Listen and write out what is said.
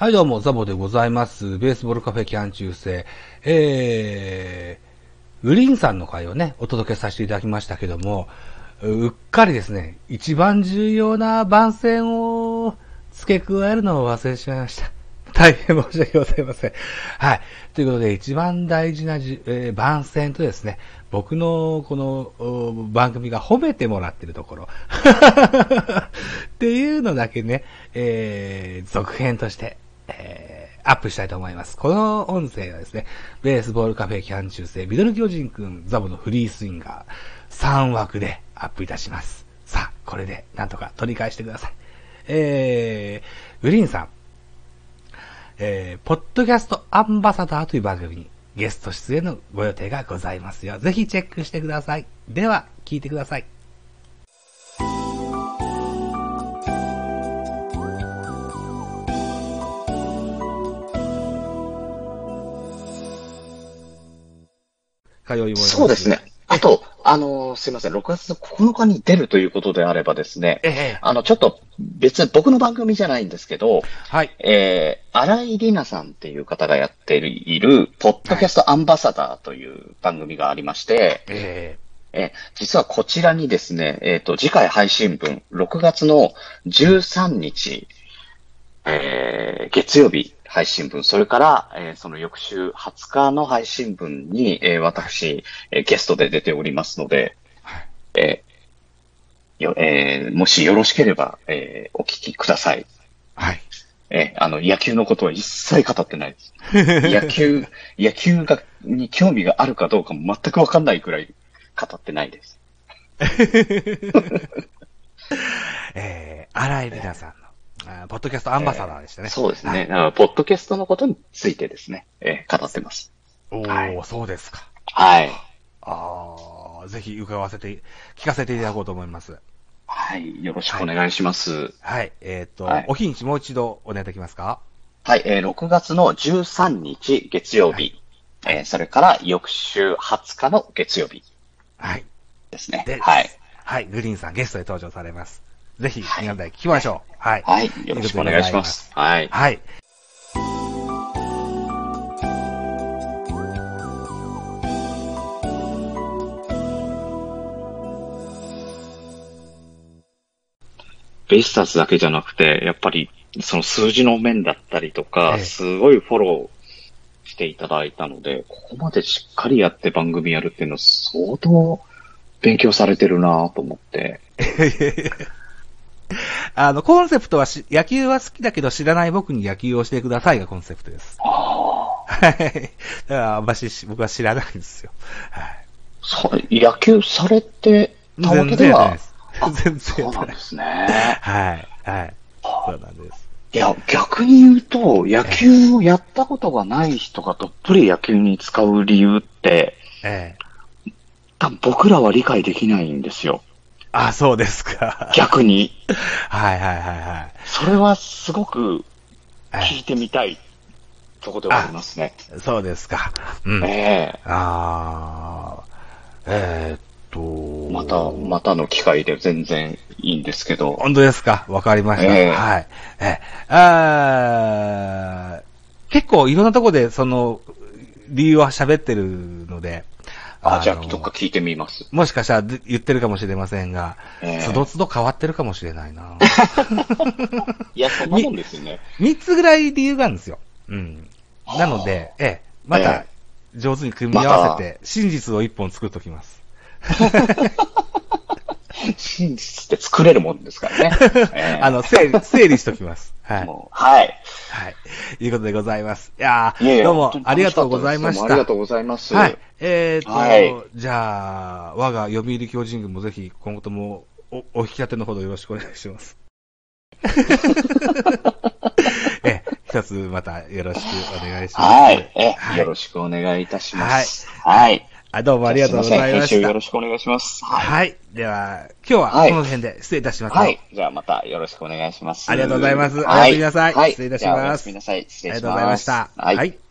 はい、どうも、ザボでございます。ベースボールカフェキャン中世。えー、グリンさんの回をね、お届けさせていただきましたけども、うっかりですね、一番重要な番宣を付け加えるのを忘れてしまいました。大変申し訳ございません。はい。ということで、一番大事なじ、えー番宣とですね、僕のこの番組が褒めてもらってるところ。っていうのだけね、えー、続編として、えー、アップしたいと思います。この音声はですね、ベースボールカフェキャン中世、ミドル巨人くん、ザボのフリースインガー、3枠でアップいたします。さあ、これでなんとか取り返してください。えー、グリーンさん、えー、ポッドキャストアンバサダーという番組にゲスト出演のご予定がございますよ。ぜひチェックしてください。では、聞いてください。通いもそうですね。。あと、あのーすいません、6月の9日に出るということであればですね、ええあの、ちょっと別に僕の番組じゃないんですけど、はい。えー、荒井里奈さんっていう方がやっている、ポッドキャストアンバサダーという番組がありまして、ええー実はこちらにですね、えっ、と、次回配信分、6月の13日、えー月曜日配信分、それから、えーその翌週20日の配信分に、えー私、えーゲストで出ておりますので、はいえーよえーもしよろしければ、えーお聞きください。ーはい。えーあの、野球のことは一切語ってないです。野球、野球が、に興味があるかどうかも全くわかんないくらい語ってないです。えー、荒井里奈さんポッドキャストアンバサダーでしたね。そうですね。ポッドキャストのことについてですね、えー語ってます。おー、はいそうですか。はい。あー、ぜひ伺わせて、聞かせていただこうと思います。はい。よろしくお願いします。はい。えっ、と、はいお日にちもう一度お願いできますか？はい。えー6月の13日月曜日、えーそれから翌週20日の月曜日はい。ですねで。はい。はい。グリーンさんゲストで登場されます。ぜひ、皆さん聞きましょう。はい。はい。よろしくお願いします。はい。はい。ベイスターズだけじゃなくて、やっぱり、その数字の面だったりとか、ええすごいフォローしていただいたので、ここまでしっかりやって番組やるっていうのは相当勉強されてるなと思って。あの、コンセプトはし、野球は好きだけど知らない僕に野球をしてくださいがコンセプトです。ああ。はい。だから、あんまし僕は知らないんですよ。はい。そう野球されてたわけでは、あ全然そうやってない。なんですね。はい。はい。そうなんです。いや、逆に言うと、野球をやったことがない人がどっぷり野球に使う理由って、ええ。多分僕らは理解できないんですよ。あ、そうですか。逆に？はいはいはいはい。それはすごくはい聞いてみたいとこではありますね。そうですか。うん。ええああ、えーっと。また、またの機会で全然いいんですけど。本当ですか？わかりました。ええはい。えー結構いろんなとこでその、理由は喋ってるので、あ、のじゃあ、どっか聞いてみます。もしかしたらで言ってるかもしれませんが、ええつどつど変わってるかもしれないな。いや、そんなもんですよね。三つぐらい理由があるんですよ。うん。なので、ええ、またえ、上手に組み合わせて、真実を一本作っときます。真実って作れるもんですからね。ええあの、整理、整理しときます。はい。はい。はい。いうことでございます。いやどうもありがとうございました。ありがとうございます。はい。えーと、はいじゃあ、我が読売巨人軍もぜひ今後ともお、お引き立てのほどよろしくお願いします。え、一つまたよろしくお願いします。はい。え、はいよろしくお願いいたします。はい。あどうもありがとうございました。よろしくお願いします。はい。はい。では、今日ははいこの辺で失礼いたします。はい。じゃあまたよろしくお願いします。ありがとうございますはいおやすみなさいはい。失礼いたしますおやすみなさい。失礼します。ありがとうございました。はい。はい